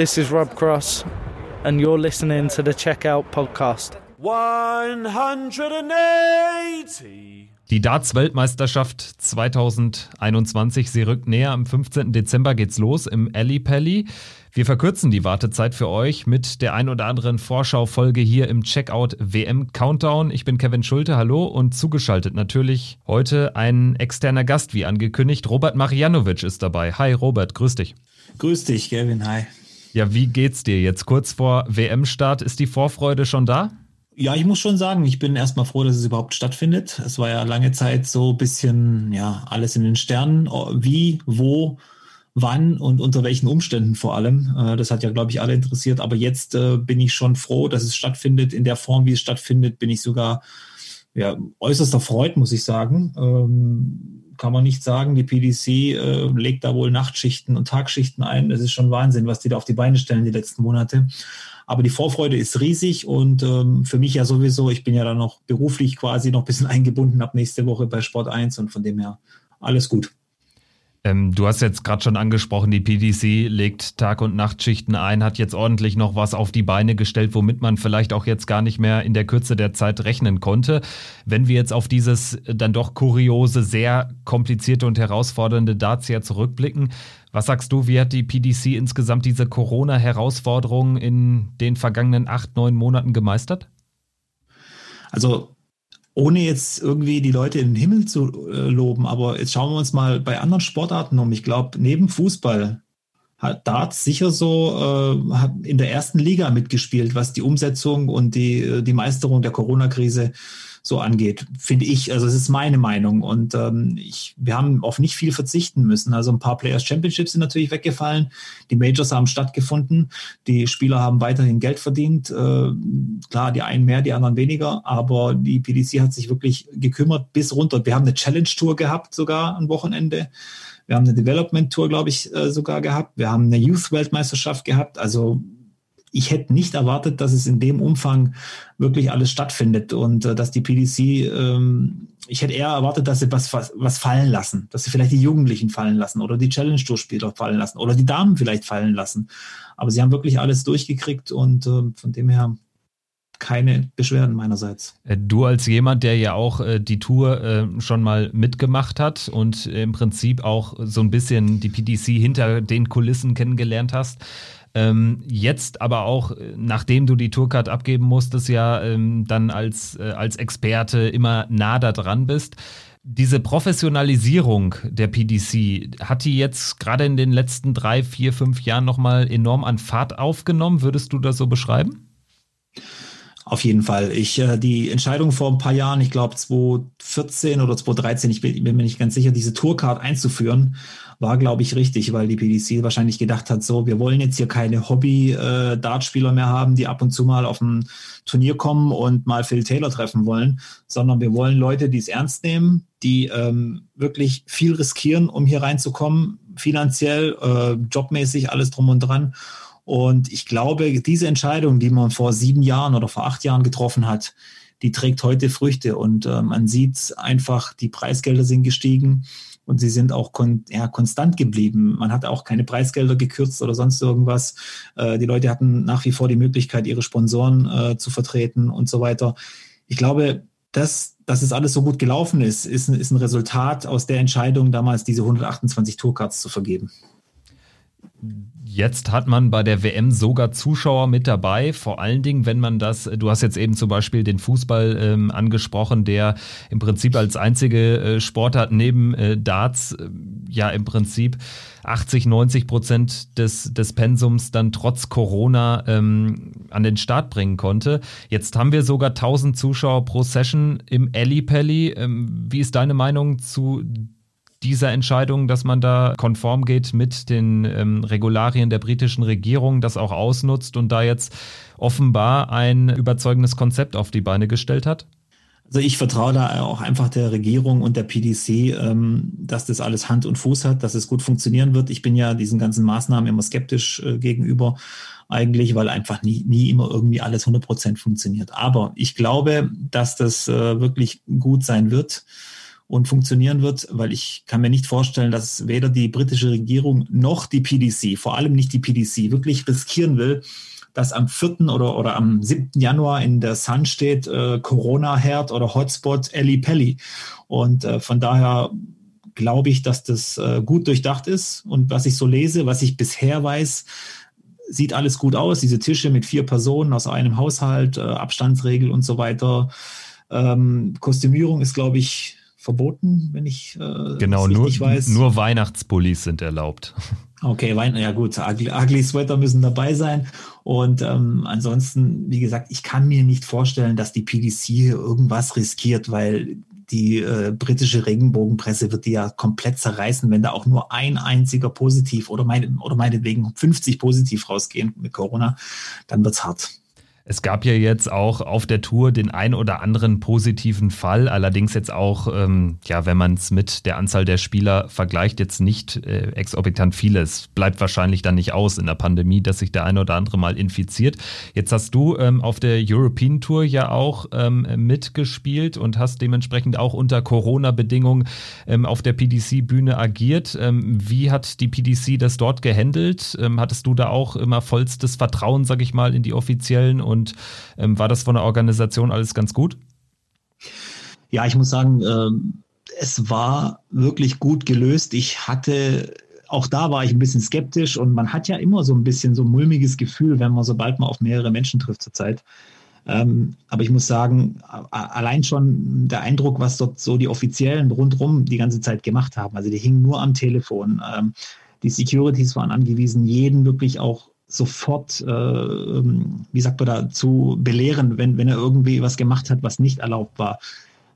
This is Rob Cross, and you're listening to the Checkout Podcast. 180. Die Darts-Weltmeisterschaft 2021, sie rückt näher. Am 15. Dezember geht's los im Alley Pally. Wir verkürzen die Wartezeit für euch mit der ein oder anderen Vorschaufolge hier im Checkout WM Countdown. Ich bin Kevin Schulte, hallo und zugeschaltet natürlich heute ein externer Gast, wie angekündigt. Robert Marianovic ist dabei. Hi Robert, grüß dich. Grüß dich, Kevin, hi. Ja, wie geht's dir jetzt? Kurz vor WM-Start, ist die Vorfreude schon da? Ja, ich muss schon sagen, ich bin erstmal froh, dass es überhaupt stattfindet. Es war ja lange Zeit so ein bisschen, ja, alles in den Sternen. Wie, wo, wann und unter welchen Umständen vor allem. Äh, das hat ja, glaube ich, alle interessiert. Aber jetzt äh, bin ich schon froh, dass es stattfindet. In der Form, wie es stattfindet, bin ich sogar ja, äußerst erfreut, muss ich sagen. Kann man nicht sagen. Die PDC äh, legt da wohl Nachtschichten und Tagschichten ein. Das ist schon Wahnsinn, was die da auf die Beine stellen die letzten Monate. Aber die Vorfreude ist riesig und ähm, für mich ja sowieso, ich bin ja dann noch beruflich quasi noch ein bisschen eingebunden ab nächste Woche bei Sport 1 und von dem her alles gut. Ähm, du hast jetzt gerade schon angesprochen, die PDC legt Tag- und Nachtschichten ein, hat jetzt ordentlich noch was auf die Beine gestellt, womit man vielleicht auch jetzt gar nicht mehr in der Kürze der Zeit rechnen konnte. Wenn wir jetzt auf dieses dann doch kuriose, sehr komplizierte und herausfordernde Darts ja zurückblicken, was sagst du, wie hat die PDC insgesamt diese Corona-Herausforderung in den vergangenen acht, neun Monaten gemeistert? Also ohne jetzt irgendwie die Leute in den Himmel zu äh, loben, aber jetzt schauen wir uns mal bei anderen Sportarten um. Ich glaube, neben Fußball hat Darts sicher so äh, in der ersten Liga mitgespielt, was die Umsetzung und die, äh, die Meisterung der Corona-Krise so angeht, finde ich. Also es ist meine Meinung. Und ähm, ich, wir haben auf nicht viel verzichten müssen. Also ein paar Players Championships sind natürlich weggefallen. Die Majors haben stattgefunden. Die Spieler haben weiterhin Geld verdient. Äh, klar, die einen mehr, die anderen weniger. Aber die PDC hat sich wirklich gekümmert bis runter. Wir haben eine Challenge Tour gehabt sogar am Wochenende. Wir haben eine Development Tour, glaube ich, äh, sogar gehabt. Wir haben eine Youth Weltmeisterschaft gehabt. Also ich hätte nicht erwartet, dass es in dem Umfang wirklich alles stattfindet und äh, dass die PDC, ähm, ich hätte eher erwartet, dass sie was, was, was fallen lassen, dass sie vielleicht die Jugendlichen fallen lassen oder die Challenge Tour Spieler fallen lassen oder die Damen vielleicht fallen lassen. Aber sie haben wirklich alles durchgekriegt und äh, von dem her keine Beschwerden meinerseits. Äh, du als jemand, der ja auch äh, die Tour äh, schon mal mitgemacht hat und im Prinzip auch so ein bisschen die PDC hinter den Kulissen kennengelernt hast, ähm, jetzt aber auch, äh, nachdem du die Tourcard abgeben musstest, ja ähm, dann als, äh, als Experte immer nah da dran bist. Diese Professionalisierung der PDC, hat die jetzt gerade in den letzten drei, vier, fünf Jahren nochmal enorm an Fahrt aufgenommen? Würdest du das so beschreiben? Auf jeden Fall. Ich, äh, die Entscheidung vor ein paar Jahren, ich glaube 2014 oder 2013, ich bin, ich bin, mir nicht ganz sicher, diese Tourcard einzuführen, war, glaube ich, richtig, weil die PDC wahrscheinlich gedacht hat, so, wir wollen jetzt hier keine Hobby-Dartspieler äh, mehr haben, die ab und zu mal auf ein Turnier kommen und mal Phil Taylor treffen wollen, sondern wir wollen Leute, die es ernst nehmen, die ähm, wirklich viel riskieren, um hier reinzukommen, finanziell, äh, jobmäßig, alles drum und dran. Und ich glaube, diese Entscheidung, die man vor sieben Jahren oder vor acht Jahren getroffen hat, die trägt heute Früchte. Und äh, man sieht einfach, die Preisgelder sind gestiegen und sie sind auch kon ja, konstant geblieben. Man hat auch keine Preisgelder gekürzt oder sonst irgendwas. Äh, die Leute hatten nach wie vor die Möglichkeit, ihre Sponsoren äh, zu vertreten und so weiter. Ich glaube, dass, dass es alles so gut gelaufen ist, ist, ist ein Resultat aus der Entscheidung, damals diese 128 Tourcards zu vergeben. Jetzt hat man bei der WM sogar Zuschauer mit dabei, vor allen Dingen, wenn man das, du hast jetzt eben zum Beispiel den Fußball ähm, angesprochen, der im Prinzip als einzige äh, Sportart neben äh, Darts äh, ja im Prinzip 80, 90 Prozent des, des Pensums dann trotz Corona ähm, an den Start bringen konnte. Jetzt haben wir sogar 1000 Zuschauer pro Session im Alley Pally. Ähm, wie ist deine Meinung zu dieser Entscheidung, dass man da konform geht mit den ähm, Regularien der britischen Regierung, das auch ausnutzt und da jetzt offenbar ein überzeugendes Konzept auf die Beine gestellt hat? Also ich vertraue da auch einfach der Regierung und der PDC, ähm, dass das alles Hand und Fuß hat, dass es gut funktionieren wird. Ich bin ja diesen ganzen Maßnahmen immer skeptisch äh, gegenüber eigentlich, weil einfach nie, nie immer irgendwie alles 100 Prozent funktioniert. Aber ich glaube, dass das äh, wirklich gut sein wird und funktionieren wird, weil ich kann mir nicht vorstellen, dass weder die britische Regierung noch die PDC, vor allem nicht die PDC, wirklich riskieren will, dass am 4. oder, oder am 7. Januar in der Sun steht äh, Corona-Herd oder Hotspot Ellie Pelli. Und äh, von daher glaube ich, dass das äh, gut durchdacht ist. Und was ich so lese, was ich bisher weiß, sieht alles gut aus. Diese Tische mit vier Personen aus einem Haushalt, äh, Abstandsregel und so weiter. Ähm, Kostümierung ist, glaube ich, verboten, wenn ich äh, genau nur weiß. nur Weihnachtspullis sind erlaubt. Okay, Wein, ja gut, ugly, ugly Sweater müssen dabei sein. Und ähm, ansonsten, wie gesagt, ich kann mir nicht vorstellen, dass die PDC hier irgendwas riskiert, weil die äh, britische Regenbogenpresse wird die ja komplett zerreißen, wenn da auch nur ein einziger positiv oder, meine, oder meinetwegen 50 positiv rausgehen mit Corona, dann wird's hart. Es gab ja jetzt auch auf der Tour den ein oder anderen positiven Fall, allerdings jetzt auch, ähm, ja, wenn man es mit der Anzahl der Spieler vergleicht, jetzt nicht äh, exorbitant vieles. Bleibt wahrscheinlich dann nicht aus in der Pandemie, dass sich der eine oder andere mal infiziert. Jetzt hast du ähm, auf der European Tour ja auch ähm, mitgespielt und hast dementsprechend auch unter Corona-Bedingungen ähm, auf der PDC-Bühne agiert. Ähm, wie hat die PDC das dort gehandelt? Ähm, hattest du da auch immer vollstes Vertrauen, sag ich mal, in die offiziellen und und ähm, war das von der Organisation alles ganz gut? Ja, ich muss sagen, äh, es war wirklich gut gelöst. Ich hatte auch da war ich ein bisschen skeptisch und man hat ja immer so ein bisschen so ein mulmiges Gefühl, wenn man sobald man auf mehrere Menschen trifft zurzeit. Ähm, aber ich muss sagen, allein schon der Eindruck, was dort so die Offiziellen rundherum die ganze Zeit gemacht haben. Also die hingen nur am Telefon. Ähm, die Securities waren angewiesen, jeden wirklich auch sofort, äh, ähm, wie sagt man da, zu belehren, wenn, wenn er irgendwie was gemacht hat, was nicht erlaubt war.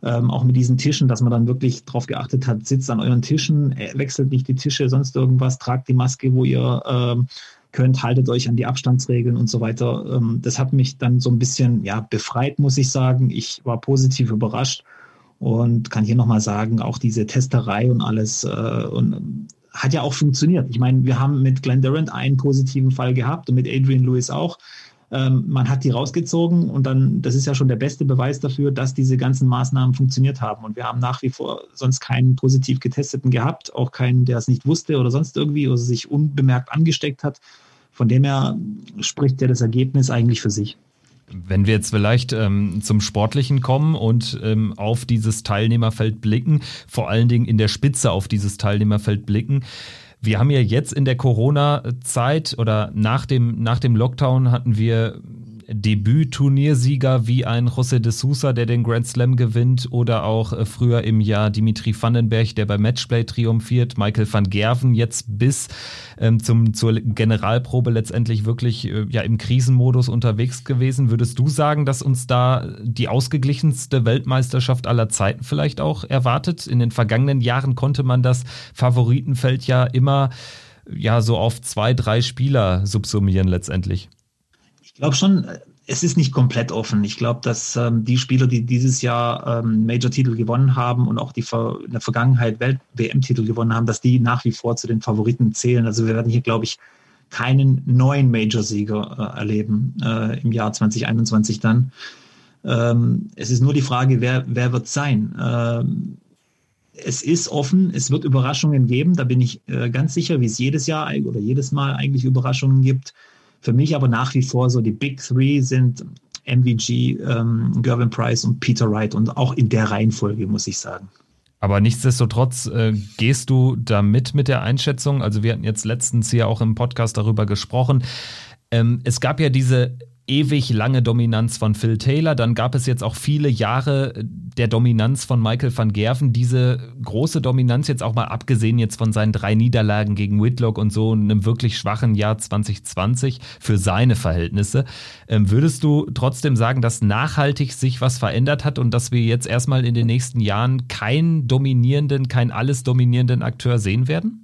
Ähm, auch mit diesen Tischen, dass man dann wirklich darauf geachtet hat, sitzt an euren Tischen, äh, wechselt nicht die Tische, sonst irgendwas, tragt die Maske, wo ihr ähm, könnt, haltet euch an die Abstandsregeln und so weiter. Ähm, das hat mich dann so ein bisschen ja, befreit, muss ich sagen. Ich war positiv überrascht und kann hier nochmal sagen, auch diese Testerei und alles äh, und hat ja auch funktioniert. Ich meine, wir haben mit Glenn Durant einen positiven Fall gehabt und mit Adrian Lewis auch. Ähm, man hat die rausgezogen und dann, das ist ja schon der beste Beweis dafür, dass diese ganzen Maßnahmen funktioniert haben. Und wir haben nach wie vor sonst keinen positiv getesteten gehabt, auch keinen, der es nicht wusste oder sonst irgendwie oder sich unbemerkt angesteckt hat. Von dem her spricht ja das Ergebnis eigentlich für sich. Wenn wir jetzt vielleicht ähm, zum Sportlichen kommen und ähm, auf dieses Teilnehmerfeld blicken, vor allen Dingen in der Spitze auf dieses Teilnehmerfeld blicken. Wir haben ja jetzt in der Corona-Zeit oder nach dem, nach dem Lockdown hatten wir Debüt-Turniersieger wie ein José de Sousa, der den Grand Slam gewinnt, oder auch äh, früher im Jahr Dimitri Vandenberg, der beim Matchplay triumphiert, Michael van Gerven jetzt bis ähm, zum, zur Generalprobe letztendlich wirklich äh, ja im Krisenmodus unterwegs gewesen. Würdest du sagen, dass uns da die ausgeglichenste Weltmeisterschaft aller Zeiten vielleicht auch erwartet? In den vergangenen Jahren konnte man das Favoritenfeld ja immer ja so auf zwei, drei Spieler subsumieren letztendlich. Ich glaube schon, es ist nicht komplett offen. Ich glaube, dass ähm, die Spieler, die dieses Jahr ähm, Major-Titel gewonnen haben und auch die in der Vergangenheit Welt-WM-Titel gewonnen haben, dass die nach wie vor zu den Favoriten zählen. Also wir werden hier, glaube ich, keinen neuen Major-Sieger äh, erleben äh, im Jahr 2021 dann. Ähm, es ist nur die Frage, wer, wer wird sein. Ähm, es ist offen, es wird Überraschungen geben, da bin ich äh, ganz sicher, wie es jedes Jahr oder jedes Mal eigentlich Überraschungen gibt. Für mich aber nach wie vor so die Big Three sind MVG, ähm, Gervin Price und Peter Wright und auch in der Reihenfolge, muss ich sagen. Aber nichtsdestotrotz äh, gehst du da mit mit der Einschätzung. Also wir hatten jetzt letztens hier auch im Podcast darüber gesprochen. Ähm, es gab ja diese ewig lange Dominanz von Phil Taylor. Dann gab es jetzt auch viele Jahre der Dominanz von Michael van Gerven. Diese große Dominanz jetzt auch mal abgesehen jetzt von seinen drei Niederlagen gegen Whitlock und so einem wirklich schwachen Jahr 2020 für seine Verhältnisse. Ähm, würdest du trotzdem sagen, dass nachhaltig sich was verändert hat und dass wir jetzt erstmal in den nächsten Jahren keinen dominierenden, keinen alles dominierenden Akteur sehen werden?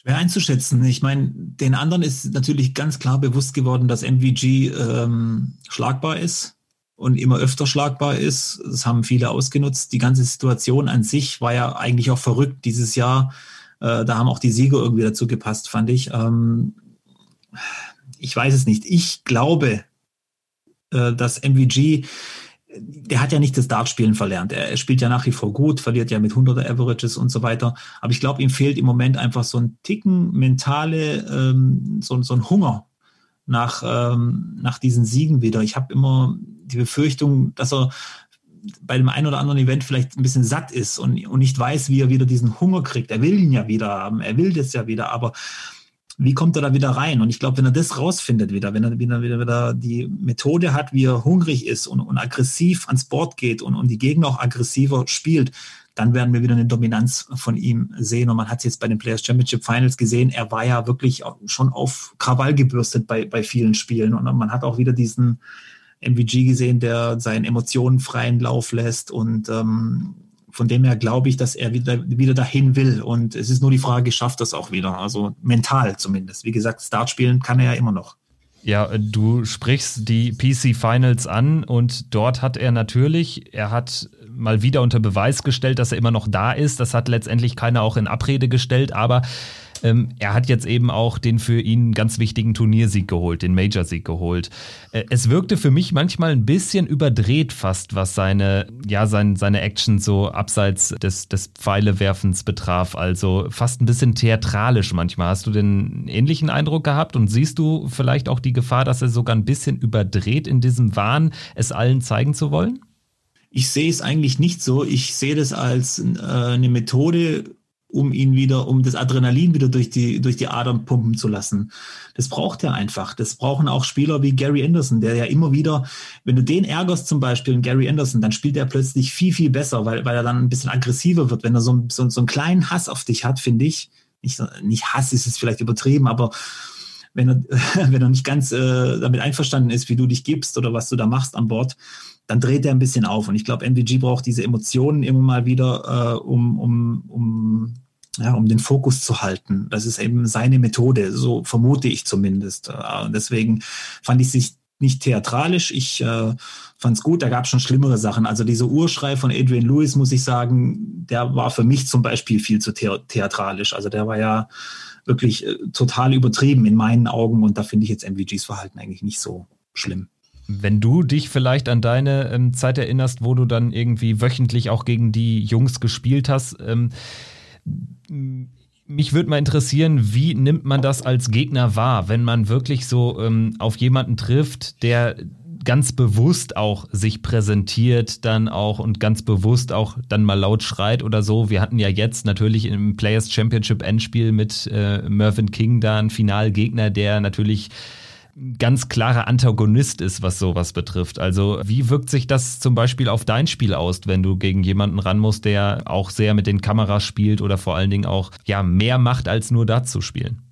Schwer einzuschätzen. Ich meine, den anderen ist natürlich ganz klar bewusst geworden, dass MVG ähm, schlagbar ist und immer öfter schlagbar ist. Das haben viele ausgenutzt. Die ganze Situation an sich war ja eigentlich auch verrückt dieses Jahr. Äh, da haben auch die Sieger irgendwie dazu gepasst, fand ich. Ähm, ich weiß es nicht. Ich glaube, äh, dass MVG der hat ja nicht das Dartspielen verlernt. Er, spielt ja nach wie vor gut, verliert ja mit 100er Averages und so weiter. Aber ich glaube, ihm fehlt im Moment einfach so ein Ticken mentale, ähm, so, so ein Hunger nach, ähm, nach diesen Siegen wieder. Ich habe immer die Befürchtung, dass er bei dem einen oder anderen Event vielleicht ein bisschen satt ist und, und nicht weiß, wie er wieder diesen Hunger kriegt. Er will ihn ja wieder haben, er will das ja wieder, aber wie kommt er da wieder rein? Und ich glaube, wenn er das rausfindet wieder, wenn er wieder, wieder, wieder die Methode hat, wie er hungrig ist und, und aggressiv ans Board geht und, und die Gegner auch aggressiver spielt, dann werden wir wieder eine Dominanz von ihm sehen. Und man hat es jetzt bei den Players Championship Finals gesehen, er war ja wirklich schon auf Krawall gebürstet bei, bei vielen Spielen. Und man hat auch wieder diesen MVG gesehen, der seinen Emotionen freien Lauf lässt und ähm, von dem her glaube ich, dass er wieder, wieder dahin will. Und es ist nur die Frage, schafft das auch wieder? Also mental zumindest. Wie gesagt, Start spielen kann er ja immer noch. Ja, du sprichst die PC Finals an und dort hat er natürlich, er hat mal wieder unter Beweis gestellt, dass er immer noch da ist. Das hat letztendlich keiner auch in Abrede gestellt, aber ähm, er hat jetzt eben auch den für ihn ganz wichtigen Turniersieg geholt, den Major-Sieg geholt. Äh, es wirkte für mich manchmal ein bisschen überdreht fast, was seine, ja, sein, seine Action so abseits des, des Pfeilewerfens betraf. Also fast ein bisschen theatralisch manchmal. Hast du den ähnlichen Eindruck gehabt und siehst du vielleicht auch die Gefahr, dass er sogar ein bisschen überdreht in diesem Wahn, es allen zeigen zu wollen? Ich sehe es eigentlich nicht so. Ich sehe das als äh, eine Methode, um ihn wieder, um das Adrenalin wieder durch die, durch die Adern pumpen zu lassen. Das braucht er einfach. Das brauchen auch Spieler wie Gary Anderson, der ja immer wieder, wenn du den ärgerst zum Beispiel, Gary Anderson, dann spielt er plötzlich viel, viel besser, weil, weil er dann ein bisschen aggressiver wird. Wenn er so, so, so einen kleinen Hass auf dich hat, finde ich, nicht, nicht Hass ist es vielleicht übertrieben, aber wenn er, wenn er nicht ganz äh, damit einverstanden ist, wie du dich gibst oder was du da machst an Bord, dann dreht er ein bisschen auf. Und ich glaube, MVG braucht diese Emotionen immer mal wieder, äh, um, um, um, ja, um den Fokus zu halten. Das ist eben seine Methode, so vermute ich zumindest. Äh, deswegen fand ich sich nicht theatralisch. Ich äh, fand es gut, da gab es schon schlimmere Sachen. Also dieser Urschrei von Adrian Lewis, muss ich sagen, der war für mich zum Beispiel viel zu the theatralisch. Also der war ja wirklich äh, total übertrieben in meinen Augen und da finde ich jetzt MVGs Verhalten eigentlich nicht so schlimm. Wenn du dich vielleicht an deine ähm, Zeit erinnerst, wo du dann irgendwie wöchentlich auch gegen die Jungs gespielt hast, ähm, mich würde mal interessieren, wie nimmt man das als Gegner wahr, wenn man wirklich so ähm, auf jemanden trifft, der ganz bewusst auch sich präsentiert dann auch und ganz bewusst auch dann mal laut schreit oder so. Wir hatten ja jetzt natürlich im Players Championship Endspiel mit äh, Mervyn King da einen Finalgegner, der natürlich ganz klarer Antagonist ist, was sowas betrifft. Also wie wirkt sich das zum Beispiel auf dein Spiel aus, wenn du gegen jemanden ran musst, der auch sehr mit den Kameras spielt oder vor allen Dingen auch ja mehr macht, als nur da zu spielen?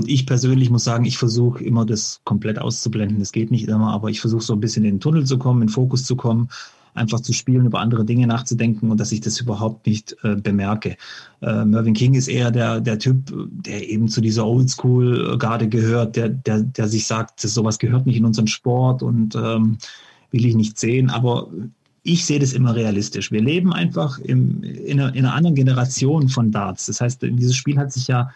Und ich persönlich muss sagen, ich versuche immer das komplett auszublenden. Das geht nicht immer, aber ich versuche so ein bisschen in den Tunnel zu kommen, in den Fokus zu kommen einfach zu spielen, über andere Dinge nachzudenken und dass ich das überhaupt nicht äh, bemerke. Äh, Mervyn King ist eher der, der Typ, der eben zu dieser Oldschool-Garde gehört, der, der, der sich sagt, sowas gehört nicht in unseren Sport und ähm, will ich nicht sehen. Aber ich sehe das immer realistisch. Wir leben einfach im, in, einer, in einer anderen Generation von Darts. Das heißt, dieses Spiel hat sich ja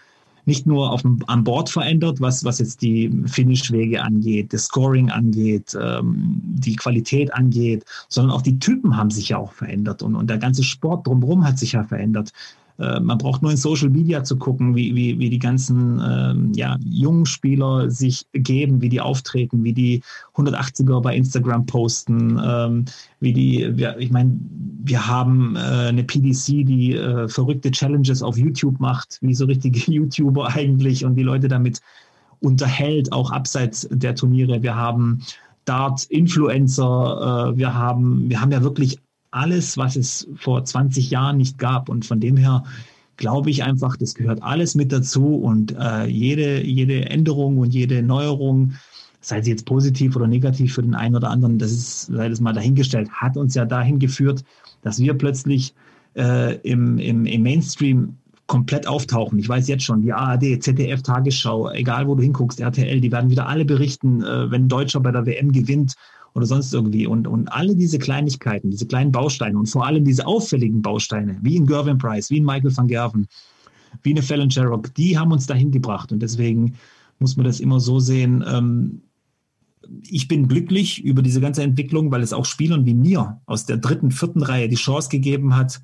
nicht nur auf dem, an Bord verändert, was, was jetzt die Finishwege angeht, das Scoring angeht, ähm, die Qualität angeht, sondern auch die Typen haben sich ja auch verändert und, und der ganze Sport drumherum hat sich ja verändert. Äh, man braucht nur in Social Media zu gucken, wie, wie, wie die ganzen ähm, ja, jungen Spieler sich geben, wie die auftreten, wie die 180er bei Instagram posten, ähm, wie die, wir, ich meine, wir haben äh, eine PDC, die äh, verrückte Challenges auf YouTube macht, wie so richtige YouTuber eigentlich und die Leute damit unterhält, auch abseits der Turniere. Wir haben Dart-Influencer, äh, wir haben, wir haben ja wirklich alles, was es vor 20 Jahren nicht gab. Und von dem her glaube ich einfach, das gehört alles mit dazu und äh, jede, jede Änderung und jede Neuerung, sei sie jetzt positiv oder negativ für den einen oder anderen, das ist, sei das mal dahingestellt, hat uns ja dahin geführt, dass wir plötzlich äh, im, im, im Mainstream komplett auftauchen. Ich weiß jetzt schon, die ARD, ZDF, Tagesschau, egal wo du hinguckst, RTL, die werden wieder alle berichten, äh, wenn ein Deutscher bei der WM gewinnt oder sonst irgendwie. Und, und alle diese Kleinigkeiten, diese kleinen Bausteine und vor allem diese auffälligen Bausteine, wie in Gervin Price, wie in Michael van Gerven, wie eine Fallon Sherrock, die haben uns dahin gebracht. Und deswegen muss man das immer so sehen, ähm, ich bin glücklich über diese ganze Entwicklung, weil es auch Spielern wie mir aus der dritten, vierten Reihe die Chance gegeben hat,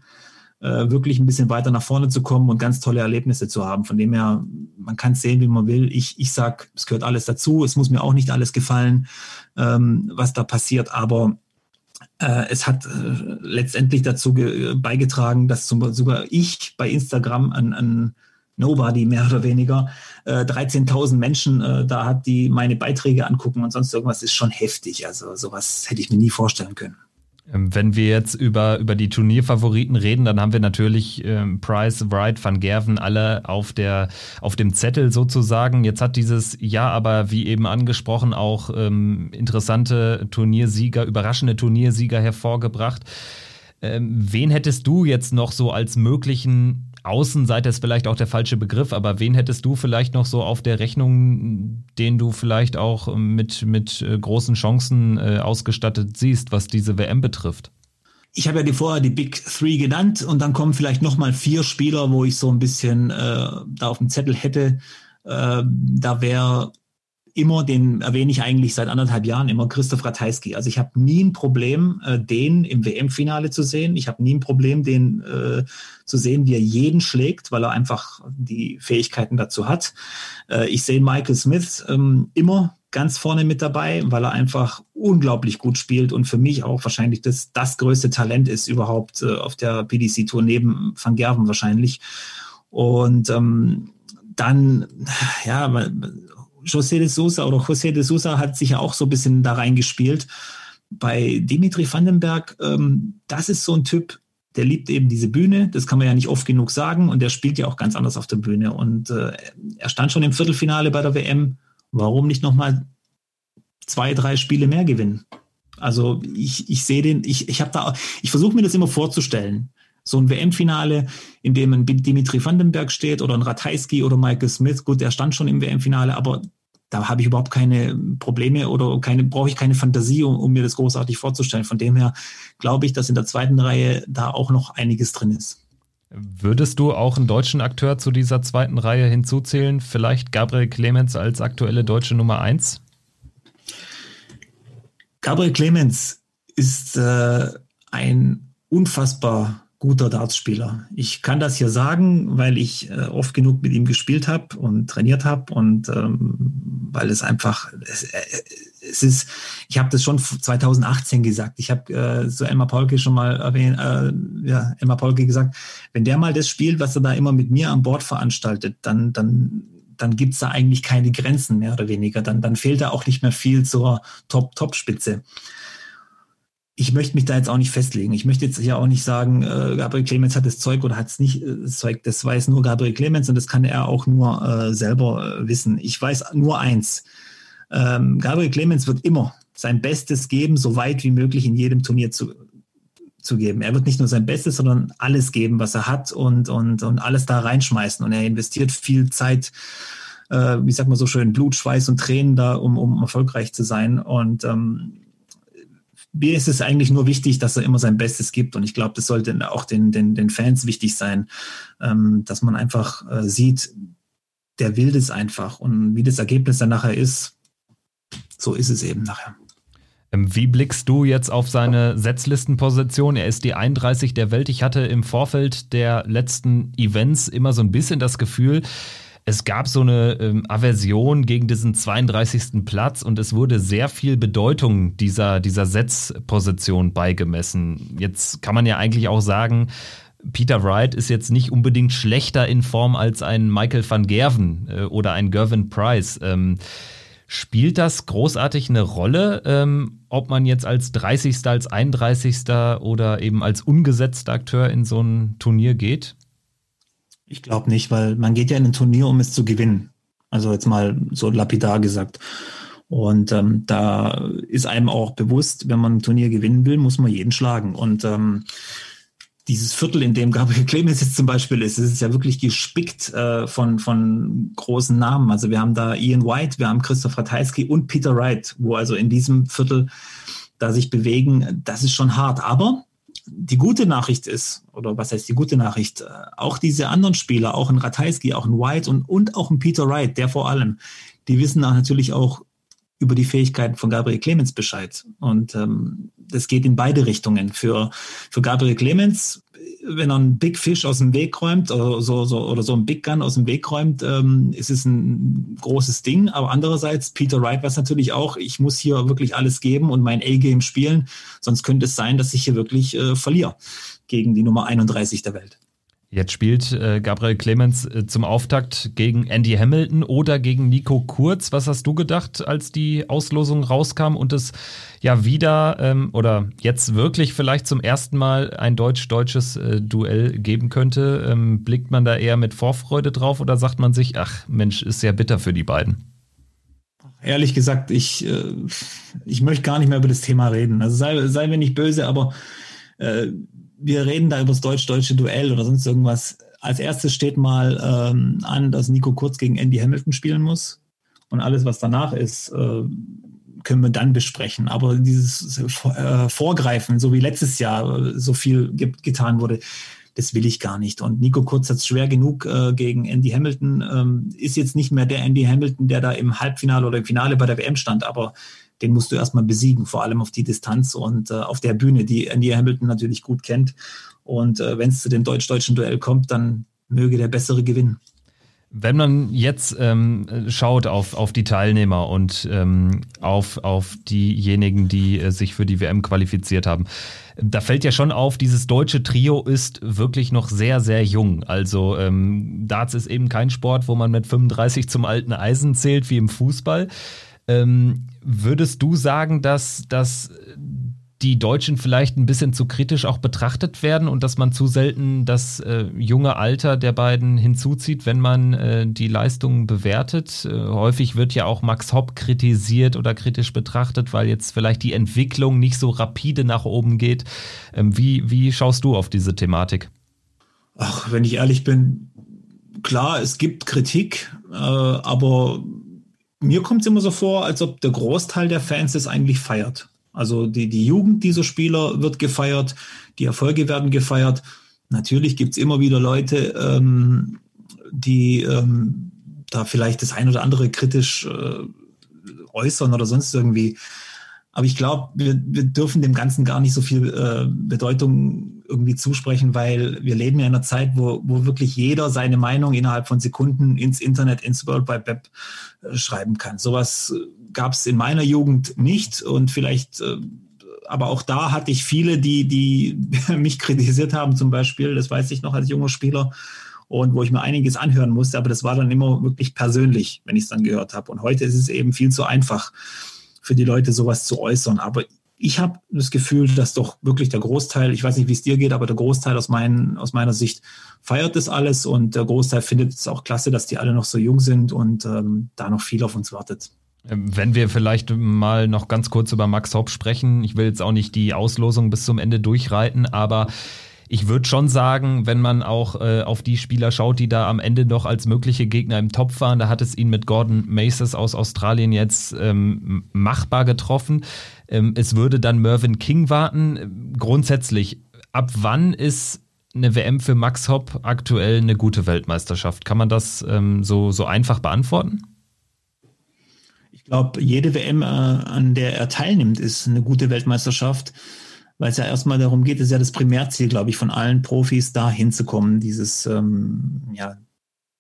äh, wirklich ein bisschen weiter nach vorne zu kommen und ganz tolle Erlebnisse zu haben. Von dem her, man kann es sehen, wie man will. Ich, ich sag, es gehört alles dazu. Es muss mir auch nicht alles gefallen, ähm, was da passiert, aber äh, es hat äh, letztendlich dazu beigetragen, dass zum, sogar ich bei Instagram an, an Nobody mehr oder weniger, äh, 13.000 Menschen äh, da hat, die meine Beiträge angucken und sonst irgendwas ist schon heftig. Also sowas hätte ich mir nie vorstellen können. Ähm, wenn wir jetzt über, über die Turnierfavoriten reden, dann haben wir natürlich ähm, Price, Wright, Van Gerven alle auf, der, auf dem Zettel sozusagen. Jetzt hat dieses Jahr aber, wie eben angesprochen, auch ähm, interessante Turniersieger, überraschende Turniersieger hervorgebracht. Ähm, wen hättest du jetzt noch so als möglichen Außenseiter ist vielleicht auch der falsche Begriff, aber wen hättest du vielleicht noch so auf der Rechnung, den du vielleicht auch mit, mit äh, großen Chancen äh, ausgestattet siehst, was diese WM betrifft? Ich habe ja die vorher die Big Three genannt und dann kommen vielleicht nochmal vier Spieler, wo ich so ein bisschen äh, da auf dem Zettel hätte. Äh, da wäre immer, den erwähne ich eigentlich seit anderthalb Jahren immer, Christoph Ratajski. Also ich habe nie ein Problem, äh, den im WM-Finale zu sehen. Ich habe nie ein Problem, den äh, zu sehen, wie er jeden schlägt, weil er einfach die Fähigkeiten dazu hat. Äh, ich sehe Michael Smith ähm, immer ganz vorne mit dabei, weil er einfach unglaublich gut spielt und für mich auch wahrscheinlich das, das größte Talent ist überhaupt äh, auf der PDC-Tour neben Van Gerven wahrscheinlich. Und ähm, dann, ja, José de Sousa oder José de Sousa hat sich ja auch so ein bisschen da reingespielt. Bei Dimitri Vandenberg, ähm, das ist so ein Typ, der liebt eben diese Bühne, das kann man ja nicht oft genug sagen und der spielt ja auch ganz anders auf der Bühne. Und äh, er stand schon im Viertelfinale bei der WM. Warum nicht nochmal zwei, drei Spiele mehr gewinnen? Also ich, ich sehe den, ich, ich habe da, ich versuche mir das immer vorzustellen so ein WM-Finale, in dem ein Dimitri Vandenberg steht oder ein Ratajski oder Michael Smith. Gut, der stand schon im WM-Finale, aber da habe ich überhaupt keine Probleme oder keine, brauche ich keine Fantasie, um, um, mir das großartig vorzustellen. Von dem her glaube ich, dass in der zweiten Reihe da auch noch einiges drin ist. Würdest du auch einen deutschen Akteur zu dieser zweiten Reihe hinzuzählen? Vielleicht Gabriel Clemens als aktuelle deutsche Nummer eins? Gabriel Clemens ist äh, ein unfassbar guter Dartspieler. Ich kann das hier sagen, weil ich äh, oft genug mit ihm gespielt habe und trainiert habe und ähm, weil es einfach, es, äh, es ist, ich habe das schon 2018 gesagt. Ich habe äh, so Elmar Polke schon mal erwähnt, äh, ja, Elmar Polke gesagt, wenn der mal das spielt, was er da immer mit mir an Bord veranstaltet, dann, dann dann gibt's da eigentlich keine Grenzen mehr oder weniger. Dann, dann fehlt da auch nicht mehr viel zur Top-Top-Spitze ich möchte mich da jetzt auch nicht festlegen. Ich möchte jetzt ja auch nicht sagen, äh, Gabriel Clemens hat das Zeug oder hat es nicht äh, das Zeug. Das weiß nur Gabriel Clemens und das kann er auch nur äh, selber äh, wissen. Ich weiß nur eins. Ähm, Gabriel Clemens wird immer sein Bestes geben, so weit wie möglich in jedem Turnier zu, zu geben. Er wird nicht nur sein Bestes, sondern alles geben, was er hat und, und, und alles da reinschmeißen. Und er investiert viel Zeit, äh, wie sagt man so schön, Blut, Schweiß und Tränen da, um, um erfolgreich zu sein. Und ähm, mir ist es eigentlich nur wichtig, dass er immer sein Bestes gibt. Und ich glaube, das sollte auch den, den, den Fans wichtig sein, ähm, dass man einfach äh, sieht, der will das einfach. Und wie das Ergebnis dann nachher ist, so ist es eben nachher. Ähm, wie blickst du jetzt auf seine Setzlistenposition? Er ist die 31 der Welt. Ich hatte im Vorfeld der letzten Events immer so ein bisschen das Gefühl, es gab so eine ähm, Aversion gegen diesen 32. Platz und es wurde sehr viel Bedeutung dieser, dieser Setzposition beigemessen. Jetzt kann man ja eigentlich auch sagen, Peter Wright ist jetzt nicht unbedingt schlechter in Form als ein Michael van Gerven äh, oder ein Gervin Price. Ähm, spielt das großartig eine Rolle, ähm, ob man jetzt als 30., als 31. oder eben als ungesetzter Akteur in so ein Turnier geht? Ich glaube nicht, weil man geht ja in ein Turnier, um es zu gewinnen. Also jetzt mal so lapidar gesagt. Und ähm, da ist einem auch bewusst, wenn man ein Turnier gewinnen will, muss man jeden schlagen. Und ähm, dieses Viertel, in dem Gabriel Clemens jetzt zum Beispiel ist, ist ja wirklich gespickt äh, von, von großen Namen. Also wir haben da Ian White, wir haben Christoph Ratajski und Peter Wright, wo also in diesem Viertel da sich bewegen. Das ist schon hart. Aber die gute Nachricht ist, oder was heißt die gute Nachricht, äh, auch diese anderen Spieler, auch ein Ratajski, auch ein White und, und auch ein Peter Wright, der vor allem, die wissen natürlich auch über die Fähigkeiten von Gabriel Clemens Bescheid. Und ähm, das geht in beide Richtungen. Für, für Gabriel Clemens, wenn er einen Big Fish aus dem Weg räumt oder so, so, oder so einen Big Gun aus dem Weg räumt, ähm, ist es ein großes Ding. Aber andererseits, Peter Wright weiß natürlich auch, ich muss hier wirklich alles geben und mein A-Game spielen, sonst könnte es sein, dass ich hier wirklich äh, verliere gegen die Nummer 31 der Welt. Jetzt spielt äh, Gabriel Clemens äh, zum Auftakt gegen Andy Hamilton oder gegen Nico Kurz. Was hast du gedacht, als die Auslosung rauskam und es ja wieder ähm, oder jetzt wirklich vielleicht zum ersten Mal ein deutsch-deutsches äh, Duell geben könnte? Ähm, blickt man da eher mit Vorfreude drauf oder sagt man sich, ach Mensch, ist sehr bitter für die beiden? Ehrlich gesagt, ich, ich möchte gar nicht mehr über das Thema reden. Also sei, sei mir nicht böse, aber wir reden da über das deutsch-deutsche Duell oder sonst irgendwas. Als erstes steht mal ähm, an, dass Nico Kurz gegen Andy Hamilton spielen muss. Und alles, was danach ist, äh, können wir dann besprechen. Aber dieses äh, Vorgreifen, so wie letztes Jahr äh, so viel ge getan wurde, das will ich gar nicht. Und Nico Kurz hat es schwer genug äh, gegen Andy Hamilton. Ähm, ist jetzt nicht mehr der Andy Hamilton, der da im Halbfinale oder im Finale bei der WM stand, aber den musst du erstmal besiegen, vor allem auf die Distanz und äh, auf der Bühne, die Andy Hamilton natürlich gut kennt. Und äh, wenn es zu dem deutsch-deutschen Duell kommt, dann möge der Bessere gewinnen. Wenn man jetzt ähm, schaut auf, auf die Teilnehmer und ähm, auf, auf diejenigen, die äh, sich für die WM qualifiziert haben, da fällt ja schon auf, dieses deutsche Trio ist wirklich noch sehr, sehr jung. Also ähm, Darts ist eben kein Sport, wo man mit 35 zum alten Eisen zählt wie im Fußball. Ähm, würdest du sagen, dass, dass die Deutschen vielleicht ein bisschen zu kritisch auch betrachtet werden und dass man zu selten das äh, junge Alter der beiden hinzuzieht, wenn man äh, die Leistungen bewertet. Äh, häufig wird ja auch Max Hopp kritisiert oder kritisch betrachtet, weil jetzt vielleicht die Entwicklung nicht so rapide nach oben geht. Ähm, wie, wie schaust du auf diese Thematik? Ach, wenn ich ehrlich bin, klar, es gibt Kritik, äh, aber mir kommt es immer so vor, als ob der Großteil der Fans es eigentlich feiert. Also die, die Jugend dieser Spieler wird gefeiert, die Erfolge werden gefeiert. Natürlich gibt es immer wieder Leute, ähm, die ähm, da vielleicht das ein oder andere kritisch äh, äußern oder sonst irgendwie. Aber ich glaube, wir, wir dürfen dem Ganzen gar nicht so viel äh, Bedeutung irgendwie zusprechen, weil wir leben ja in einer Zeit, wo, wo wirklich jeder seine Meinung innerhalb von Sekunden ins Internet, ins World Wide Web äh, schreiben kann. Sowas äh, gab es in meiner Jugend nicht und vielleicht, äh, aber auch da hatte ich viele, die, die mich kritisiert haben, zum Beispiel, das weiß ich noch als junger Spieler und wo ich mir einiges anhören musste, aber das war dann immer wirklich persönlich, wenn ich es dann gehört habe. Und heute ist es eben viel zu einfach für die Leute, sowas zu äußern. Aber ich habe das Gefühl, dass doch wirklich der Großteil, ich weiß nicht, wie es dir geht, aber der Großteil aus, mein, aus meiner Sicht feiert das alles und der Großteil findet es auch klasse, dass die alle noch so jung sind und ähm, da noch viel auf uns wartet. Wenn wir vielleicht mal noch ganz kurz über Max Hopp sprechen, ich will jetzt auch nicht die Auslosung bis zum Ende durchreiten, aber ich würde schon sagen, wenn man auch äh, auf die Spieler schaut, die da am Ende noch als mögliche Gegner im Topf waren, da hat es ihn mit Gordon Maces aus Australien jetzt ähm, machbar getroffen. Ähm, es würde dann Mervyn King warten. Grundsätzlich, ab wann ist eine WM für Max Hopp aktuell eine gute Weltmeisterschaft? Kann man das ähm, so, so einfach beantworten? Ich glaube, jede WM, äh, an der er teilnimmt, ist eine gute Weltmeisterschaft weil es ja erstmal darum geht, ist ja das Primärziel, glaube ich, von allen Profis, da hinzukommen, dieses, ähm, ja,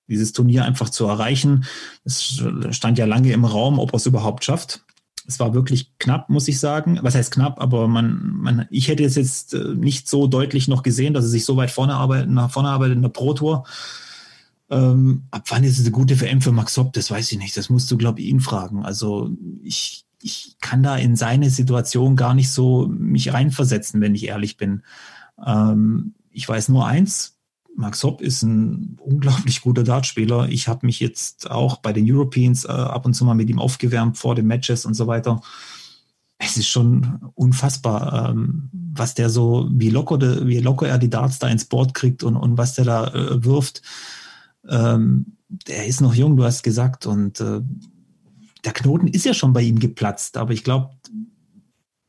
dieses Turnier einfach zu erreichen. Es stand ja lange im Raum, ob er es überhaupt schafft. Es war wirklich knapp, muss ich sagen. Was heißt knapp? Aber man, man, ich hätte es jetzt äh, nicht so deutlich noch gesehen, dass er sich so weit vorne arbeitet, nach vorne arbeitet in der Pro Tour. Ähm, ab wann ist es eine gute WM für Max Hopp? Das weiß ich nicht. Das musst du, glaube ich, ihn fragen. Also ich, ich kann da in seine Situation gar nicht so mich reinversetzen, wenn ich ehrlich bin. Ähm, ich weiß nur eins, Max Hopp ist ein unglaublich guter Dartspieler. Ich habe mich jetzt auch bei den Europeans äh, ab und zu mal mit ihm aufgewärmt vor den Matches und so weiter. Es ist schon unfassbar, ähm, was der so, wie locker, de, wie locker er die Darts da ins Board kriegt und, und was der da äh, wirft. Ähm, der ist noch jung, du hast gesagt, und äh, der Knoten ist ja schon bei ihm geplatzt, aber ich glaube,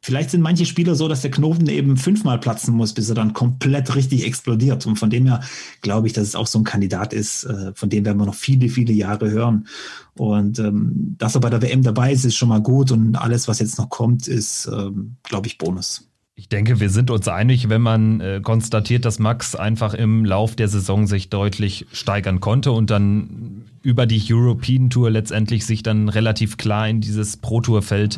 vielleicht sind manche Spieler so, dass der Knoten eben fünfmal platzen muss, bis er dann komplett richtig explodiert. Und von dem her glaube ich, dass es auch so ein Kandidat ist, äh, von dem werden wir noch viele, viele Jahre hören. Und ähm, dass er bei der WM dabei ist, ist schon mal gut. Und alles, was jetzt noch kommt, ist, ähm, glaube ich, Bonus. Ich denke, wir sind uns einig, wenn man äh, konstatiert, dass Max einfach im Lauf der Saison sich deutlich steigern konnte und dann über die European Tour letztendlich sich dann relativ klar in dieses Pro Tour Feld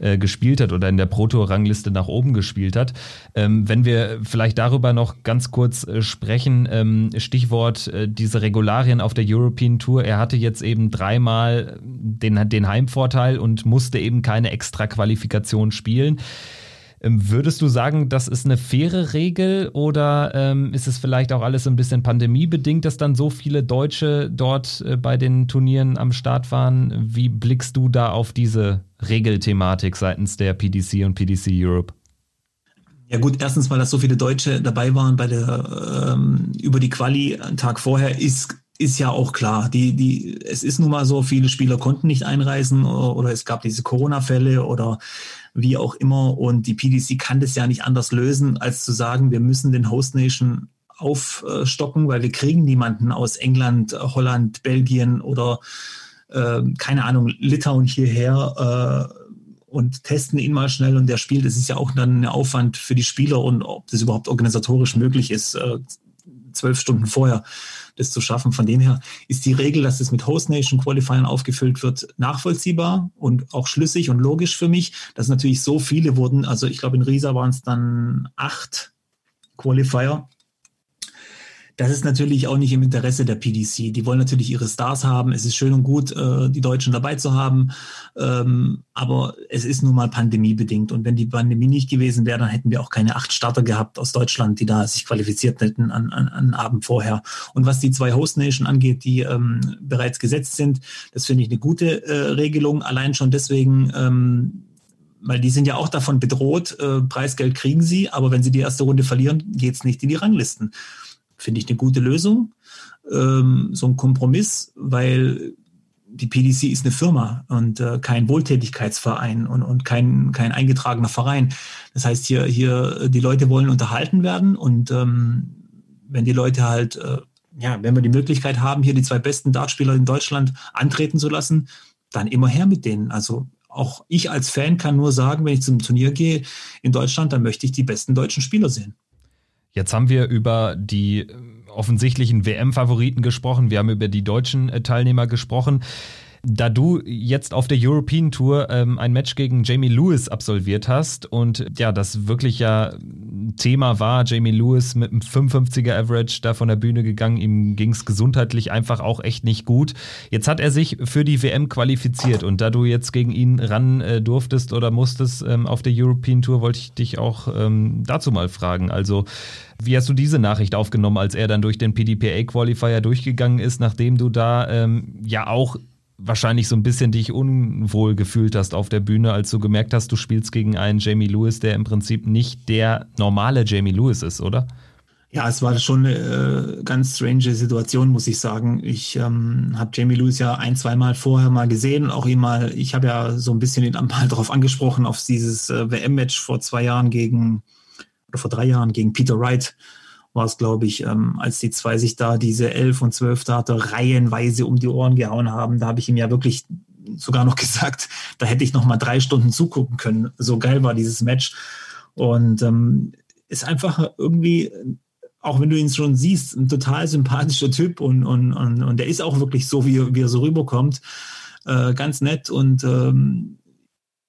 äh, gespielt hat oder in der Pro Tour Rangliste nach oben gespielt hat. Ähm, wenn wir vielleicht darüber noch ganz kurz äh, sprechen, ähm, Stichwort äh, diese Regularien auf der European Tour. Er hatte jetzt eben dreimal den, den Heimvorteil und musste eben keine extra Qualifikation spielen. Ähm, würdest du sagen, das ist eine faire Regel oder ähm, ist es vielleicht auch alles ein bisschen pandemiebedingt, dass dann so viele Deutsche dort äh, bei den Turnieren am Start waren? Wie blickst du da auf diese Regelthematik seitens der PDC und PDC Europe? Ja gut, erstens, weil das so viele Deutsche dabei waren bei der ähm, über die Quali einen Tag vorher, ist ist ja auch klar. Die, die, es ist nun mal so, viele Spieler konnten nicht einreisen oder, oder es gab diese Corona-Fälle oder wie auch immer. Und die PDC kann das ja nicht anders lösen, als zu sagen, wir müssen den Host Nation aufstocken, weil wir kriegen niemanden aus England, Holland, Belgien oder äh, keine Ahnung, Litauen hierher äh, und testen ihn mal schnell und der spielt. Das ist ja auch dann ein Aufwand für die Spieler und ob das überhaupt organisatorisch möglich ist, äh, zwölf Stunden vorher das zu schaffen. Von dem her ist die Regel, dass es mit Host Nation Qualifiern aufgefüllt wird, nachvollziehbar und auch schlüssig und logisch für mich, dass natürlich so viele wurden. Also ich glaube, in Riesa waren es dann acht Qualifier das ist natürlich auch nicht im Interesse der PDC. Die wollen natürlich ihre Stars haben. Es ist schön und gut, äh, die Deutschen dabei zu haben. Ähm, aber es ist nun mal pandemiebedingt. Und wenn die Pandemie nicht gewesen wäre, dann hätten wir auch keine acht Starter gehabt aus Deutschland, die da sich qualifiziert hätten an, an, an Abend vorher. Und was die zwei Host Nation angeht, die ähm, bereits gesetzt sind, das finde ich eine gute äh, Regelung. Allein schon deswegen, ähm, weil die sind ja auch davon bedroht, äh, Preisgeld kriegen sie, aber wenn sie die erste Runde verlieren, geht es nicht in die Ranglisten finde ich eine gute Lösung, ähm, so ein Kompromiss, weil die PDC ist eine Firma und äh, kein Wohltätigkeitsverein und, und kein, kein eingetragener Verein. Das heißt, hier, hier, die Leute wollen unterhalten werden und ähm, wenn die Leute halt, äh, ja, wenn wir die Möglichkeit haben, hier die zwei besten Dartspieler in Deutschland antreten zu lassen, dann immer her mit denen. Also auch ich als Fan kann nur sagen, wenn ich zum Turnier gehe in Deutschland, dann möchte ich die besten deutschen Spieler sehen. Jetzt haben wir über die äh, offensichtlichen WM-Favoriten gesprochen, wir haben über die deutschen äh, Teilnehmer gesprochen. Da du jetzt auf der European Tour ähm, ein Match gegen Jamie Lewis absolviert hast und ja, das wirklich ja Thema war, Jamie Lewis mit einem 55er Average da von der Bühne gegangen, ihm ging es gesundheitlich einfach auch echt nicht gut. Jetzt hat er sich für die WM qualifiziert und da du jetzt gegen ihn ran äh, durftest oder musstest ähm, auf der European Tour, wollte ich dich auch ähm, dazu mal fragen. Also wie hast du diese Nachricht aufgenommen, als er dann durch den PDPA Qualifier durchgegangen ist, nachdem du da ähm, ja auch wahrscheinlich so ein bisschen dich unwohl gefühlt hast auf der Bühne, als du gemerkt hast, du spielst gegen einen Jamie Lewis, der im Prinzip nicht der normale Jamie Lewis ist, oder? Ja, es war schon eine äh, ganz strange Situation, muss ich sagen. Ich ähm, habe Jamie Lewis ja ein, zwei Mal vorher mal gesehen auch ihn mal, ich habe ja so ein bisschen ihn mal darauf angesprochen, auf dieses äh, WM-Match vor zwei Jahren gegen, oder vor drei Jahren gegen Peter Wright war es, glaube ich, ähm, als die zwei sich da diese elf und zwölf Date reihenweise um die Ohren gehauen haben. Da habe ich ihm ja wirklich sogar noch gesagt, da hätte ich noch mal drei Stunden zugucken können. So geil war dieses Match. Und ähm, ist einfach irgendwie, auch wenn du ihn schon siehst, ein total sympathischer Typ und, und, und, und der ist auch wirklich so, wie, wie er so rüberkommt. Äh, ganz nett. Und ähm,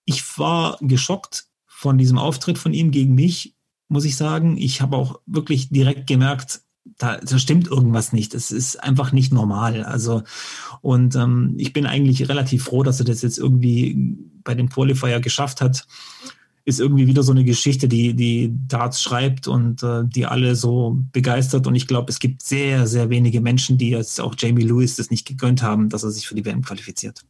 ich war geschockt von diesem Auftritt von ihm gegen mich, muss ich sagen. Ich habe auch wirklich direkt gemerkt, da, da stimmt irgendwas nicht. Es ist einfach nicht normal. Also, und ähm, ich bin eigentlich relativ froh, dass er das jetzt irgendwie bei dem Qualifier geschafft hat. Ist irgendwie wieder so eine Geschichte, die, die Darts schreibt und äh, die alle so begeistert. Und ich glaube, es gibt sehr, sehr wenige Menschen, die jetzt auch Jamie Lewis das nicht gegönnt haben, dass er sich für die WM qualifiziert.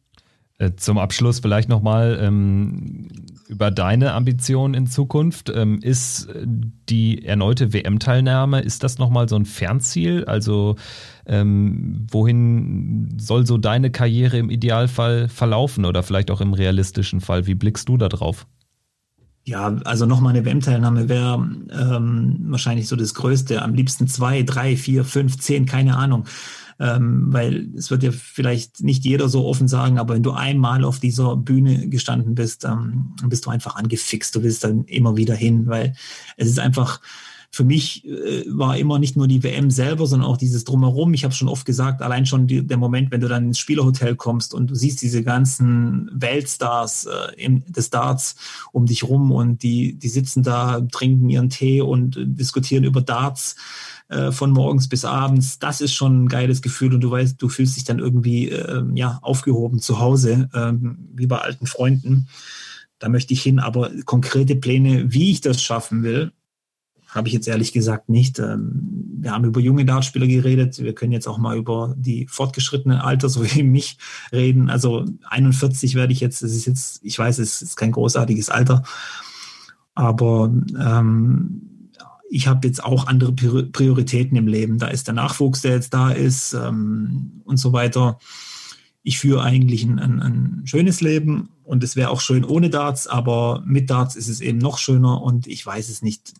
Äh, zum Abschluss vielleicht nochmal ähm, über deine Ambition in Zukunft. Ähm, ist die erneute WM-Teilnahme, ist das nochmal so ein Fernziel? Also ähm, wohin soll so deine Karriere im Idealfall verlaufen oder vielleicht auch im realistischen Fall? Wie blickst du da drauf? Ja, also nochmal eine WM-Teilnahme wäre ähm, wahrscheinlich so das Größte. Am liebsten zwei, drei, vier, fünf, zehn, keine Ahnung. Ähm, weil es wird ja vielleicht nicht jeder so offen sagen, aber wenn du einmal auf dieser Bühne gestanden bist, ähm, dann bist du einfach angefixt. Du willst dann immer wieder hin, weil es ist einfach, für mich äh, war immer nicht nur die WM selber, sondern auch dieses Drumherum. Ich habe schon oft gesagt, allein schon die, der Moment, wenn du dann ins Spielerhotel kommst und du siehst diese ganzen Weltstars äh, im, des Darts um dich rum und die, die sitzen da, trinken ihren Tee und äh, diskutieren über Darts äh, von morgens bis abends. Das ist schon ein geiles Gefühl und du weißt, du fühlst dich dann irgendwie äh, ja, aufgehoben zu Hause, äh, wie bei alten Freunden. Da möchte ich hin, aber konkrete Pläne, wie ich das schaffen will, habe ich jetzt ehrlich gesagt nicht. Ähm, wir haben über junge Dartspieler geredet. Wir können jetzt auch mal über die fortgeschrittenen Alter, so wie mich, reden. Also 41 werde ich jetzt, das ist jetzt, ich weiß, es ist kein großartiges Alter, aber ähm, ich habe jetzt auch andere Prioritäten im Leben. Da ist der Nachwuchs, der jetzt da ist ähm, und so weiter. Ich führe eigentlich ein, ein, ein schönes Leben und es wäre auch schön ohne Darts, aber mit Darts ist es eben noch schöner und ich weiß es nicht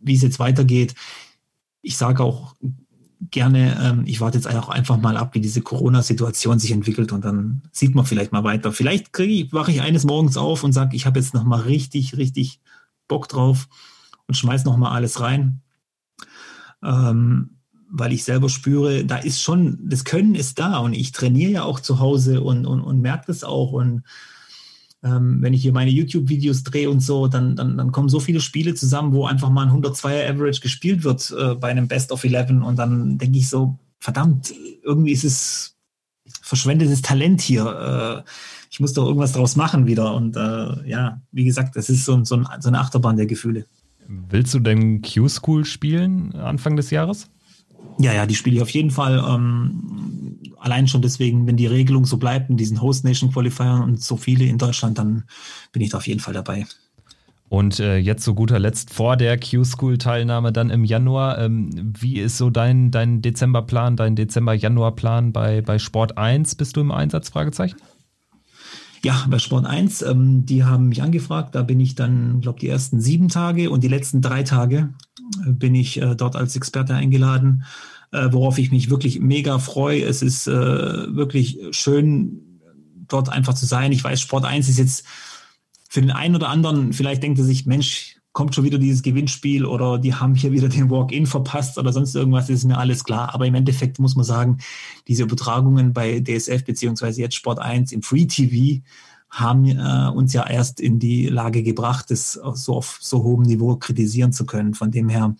wie es jetzt weitergeht. Ich sage auch gerne, ähm, ich warte jetzt auch einfach mal ab, wie diese Corona-Situation sich entwickelt und dann sieht man vielleicht mal weiter. Vielleicht ich, wache ich eines Morgens auf und sage, ich habe jetzt noch mal richtig, richtig Bock drauf und schmeiß noch mal alles rein, ähm, weil ich selber spüre, da ist schon, das Können ist da und ich trainiere ja auch zu Hause und, und, und merke das auch und ähm, wenn ich hier meine YouTube-Videos drehe und so, dann, dann, dann kommen so viele Spiele zusammen, wo einfach mal ein 102er Average gespielt wird äh, bei einem Best of 11 und dann denke ich so, verdammt, irgendwie ist es verschwendetes Talent hier. Äh, ich muss doch irgendwas draus machen wieder und äh, ja, wie gesagt, das ist so, so, ein, so eine Achterbahn der Gefühle. Willst du denn Q-School spielen Anfang des Jahres? Ja, ja, die spiele ich auf jeden Fall. Ähm, allein schon deswegen, wenn die Regelung so bleibt in diesen Host Nation Qualifiern und so viele in Deutschland, dann bin ich da auf jeden Fall dabei. Und äh, jetzt zu guter Letzt vor der Q-School-Teilnahme dann im Januar. Ähm, wie ist so dein, dein Dezemberplan, dein Dezember-Januar-Plan bei, bei Sport 1? Bist du im Einsatz? Fragezeichen? Ja, bei Sport 1, ähm, die haben mich angefragt. Da bin ich dann, glaube die ersten sieben Tage und die letzten drei Tage bin ich äh, dort als Experte eingeladen, äh, worauf ich mich wirklich mega freue. Es ist äh, wirklich schön, dort einfach zu sein. Ich weiß, Sport 1 ist jetzt für den einen oder anderen, vielleicht denkt er sich, Mensch, kommt schon wieder dieses Gewinnspiel oder die haben hier wieder den Walk-in verpasst oder sonst irgendwas, ist mir alles klar. Aber im Endeffekt muss man sagen, diese Übertragungen bei DSF beziehungsweise jetzt Sport 1 im Free TV, haben äh, uns ja erst in die Lage gebracht, das so auf so hohem Niveau kritisieren zu können. Von dem her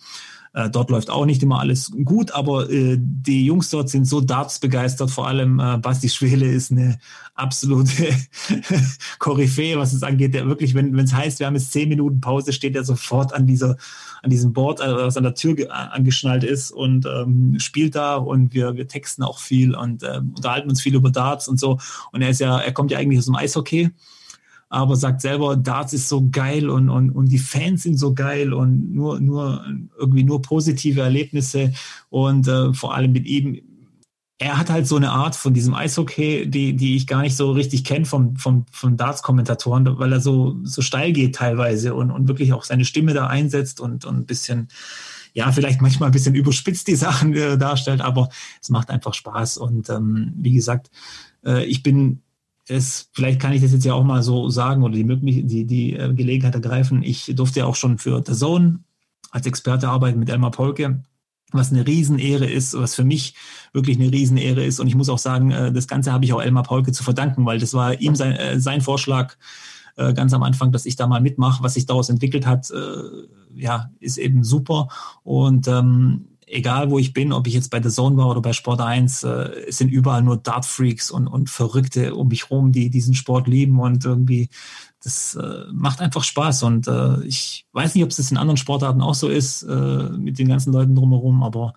äh, dort läuft auch nicht immer alles gut, aber äh, die Jungs dort sind so Darts begeistert. Vor allem äh, Basti Schwele ist eine absolute Koryphäe, was es angeht. Der wirklich, wenn es heißt, wir haben jetzt zehn Minuten Pause, steht er sofort an dieser an diesem Board, äh, was an der Tür angeschnallt ist und ähm, spielt da und wir, wir texten auch viel und äh, unterhalten uns viel über Darts und so. Und er ist ja, er kommt ja eigentlich aus dem Eishockey aber sagt selber, Darts ist so geil und, und, und die Fans sind so geil und nur, nur irgendwie nur positive Erlebnisse und äh, vor allem mit ihm. Er hat halt so eine Art von diesem Eishockey, die, die ich gar nicht so richtig kenne vom, vom, von Darts-Kommentatoren, weil er so, so steil geht teilweise und, und wirklich auch seine Stimme da einsetzt und, und ein bisschen, ja, vielleicht manchmal ein bisschen überspitzt die Sachen äh, darstellt, aber es macht einfach Spaß. Und ähm, wie gesagt, äh, ich bin es, vielleicht kann ich das jetzt ja auch mal so sagen oder die, die, die äh, Gelegenheit ergreifen. Ich durfte ja auch schon für The Zone als Experte arbeiten mit Elmar Polke, was eine Riesenehre ist, was für mich wirklich eine Riesenehre ist. Und ich muss auch sagen, äh, das Ganze habe ich auch Elmar Polke zu verdanken, weil das war ihm sein, äh, sein Vorschlag ganz am Anfang, dass ich da mal mitmache. Was sich daraus entwickelt hat, ja, ist eben super. Und ähm, egal wo ich bin, ob ich jetzt bei The Zone war oder bei Sport 1, äh, es sind überall nur Dart-Freaks und, und Verrückte um mich rum, die diesen Sport lieben und irgendwie, das äh, macht einfach Spaß. Und äh, ich weiß nicht, ob es das in anderen Sportarten auch so ist, äh, mit den ganzen Leuten drumherum, aber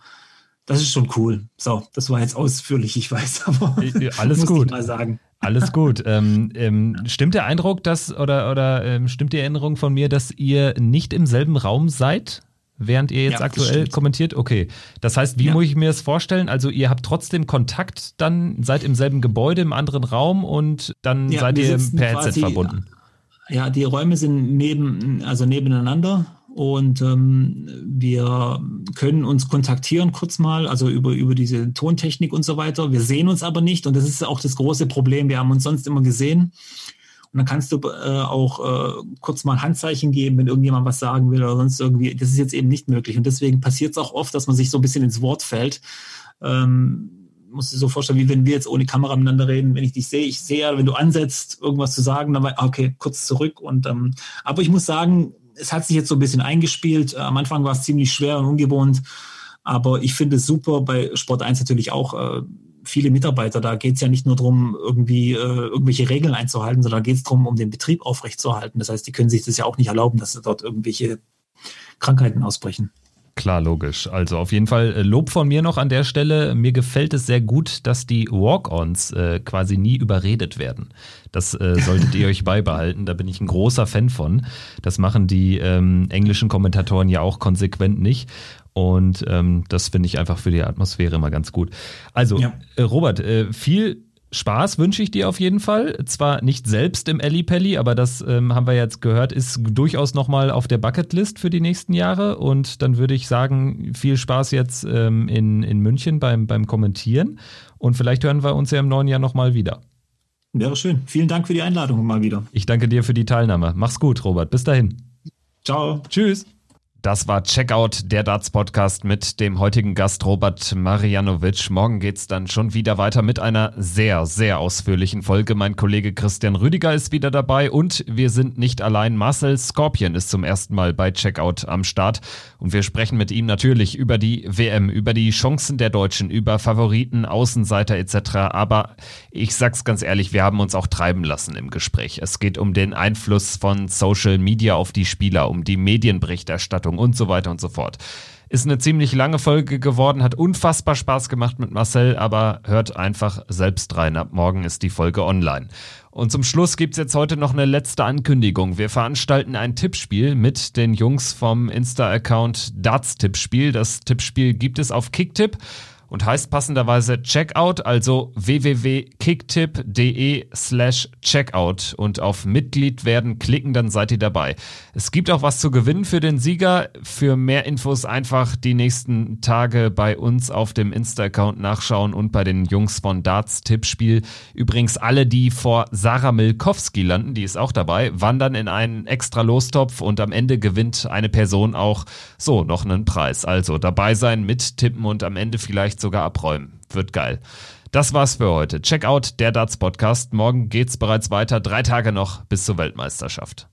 das ist schon cool. So, das war jetzt ausführlich, ich weiß, aber alles gut. mal sagen. Alles gut. Ähm, ähm, stimmt der Eindruck, dass oder oder ähm, stimmt die Erinnerung von mir, dass ihr nicht im selben Raum seid? Während ihr jetzt ja, aktuell kommentiert? Okay. Das heißt, wie ja. muss ich mir das vorstellen? Also ihr habt trotzdem Kontakt, dann seid im selben Gebäude, im anderen Raum und dann ja, seid ihr per Headset verbunden. ja, die Räume sind neben, also nebeneinander und ähm, wir können uns kontaktieren kurz mal, also über, über diese Tontechnik und so weiter. Wir sehen uns aber nicht und das ist auch das große Problem. Wir haben uns sonst immer gesehen. Und dann kannst du äh, auch äh, kurz mal ein Handzeichen geben, wenn irgendjemand was sagen will oder sonst irgendwie. Das ist jetzt eben nicht möglich. Und deswegen passiert es auch oft, dass man sich so ein bisschen ins Wort fällt. Ähm, du dir so vorstellen, wie wenn wir jetzt ohne Kamera miteinander reden. Wenn ich dich sehe, ich sehe ja, wenn du ansetzt, irgendwas zu sagen, dann war, okay, kurz zurück. Und ähm, aber ich muss sagen, es hat sich jetzt so ein bisschen eingespielt. Äh, am Anfang war es ziemlich schwer und ungewohnt. Aber ich finde es super bei Sport 1 natürlich auch. Äh, viele Mitarbeiter. Da geht es ja nicht nur darum, irgendwie äh, irgendwelche Regeln einzuhalten, sondern geht es darum, um den Betrieb aufrechtzuerhalten. Das heißt, die können sich das ja auch nicht erlauben, dass dort irgendwelche Krankheiten ausbrechen. Klar, logisch. Also auf jeden Fall äh, Lob von mir noch an der Stelle. Mir gefällt es sehr gut, dass die Walk-ons äh, quasi nie überredet werden. Das äh, solltet ihr euch beibehalten. Da bin ich ein großer Fan von. Das machen die ähm, englischen Kommentatoren ja auch konsequent nicht. Und ähm, das finde ich einfach für die Atmosphäre immer ganz gut. Also, ja. äh, Robert, äh, viel Spaß wünsche ich dir auf jeden Fall. Zwar nicht selbst im Ellipelli, aber das ähm, haben wir jetzt gehört, ist durchaus nochmal auf der Bucketlist für die nächsten Jahre. Und dann würde ich sagen, viel Spaß jetzt ähm, in, in München beim, beim Kommentieren. Und vielleicht hören wir uns ja im neuen Jahr nochmal wieder. Wäre schön. Vielen Dank für die Einladung mal wieder. Ich danke dir für die Teilnahme. Mach's gut, Robert. Bis dahin. Ciao. Tschüss. Das war Checkout, der Darts Podcast mit dem heutigen Gast Robert Marianovic. Morgen geht's dann schon wieder weiter mit einer sehr, sehr ausführlichen Folge. Mein Kollege Christian Rüdiger ist wieder dabei und wir sind nicht allein. Marcel Scorpion ist zum ersten Mal bei Checkout am Start und wir sprechen mit ihm natürlich über die WM, über die Chancen der Deutschen, über Favoriten, Außenseiter etc. Aber ich sag's ganz ehrlich, wir haben uns auch treiben lassen im Gespräch. Es geht um den Einfluss von Social Media auf die Spieler, um die Medienberichterstattung Bewertung und so weiter und so fort. Ist eine ziemlich lange Folge geworden, hat unfassbar Spaß gemacht mit Marcel, aber hört einfach selbst rein. Ab morgen ist die Folge online. Und zum Schluss gibt es jetzt heute noch eine letzte Ankündigung. Wir veranstalten ein Tippspiel mit den Jungs vom Insta-Account Darts Tippspiel. Das Tippspiel gibt es auf Kicktipp und heißt passenderweise Checkout, also www.kicktip.de slash Checkout und auf Mitglied werden klicken, dann seid ihr dabei. Es gibt auch was zu gewinnen für den Sieger. Für mehr Infos einfach die nächsten Tage bei uns auf dem Insta-Account nachschauen und bei den Jungs von Darts Tippspiel. Übrigens alle, die vor Sarah Milkowski landen, die ist auch dabei, wandern in einen extra Lostopf und am Ende gewinnt eine Person auch so noch einen Preis. Also dabei sein, mittippen und am Ende vielleicht sogar abräumen. Wird geil. Das war's für heute. Check out der Darts Podcast. Morgen geht's bereits weiter. Drei Tage noch bis zur Weltmeisterschaft.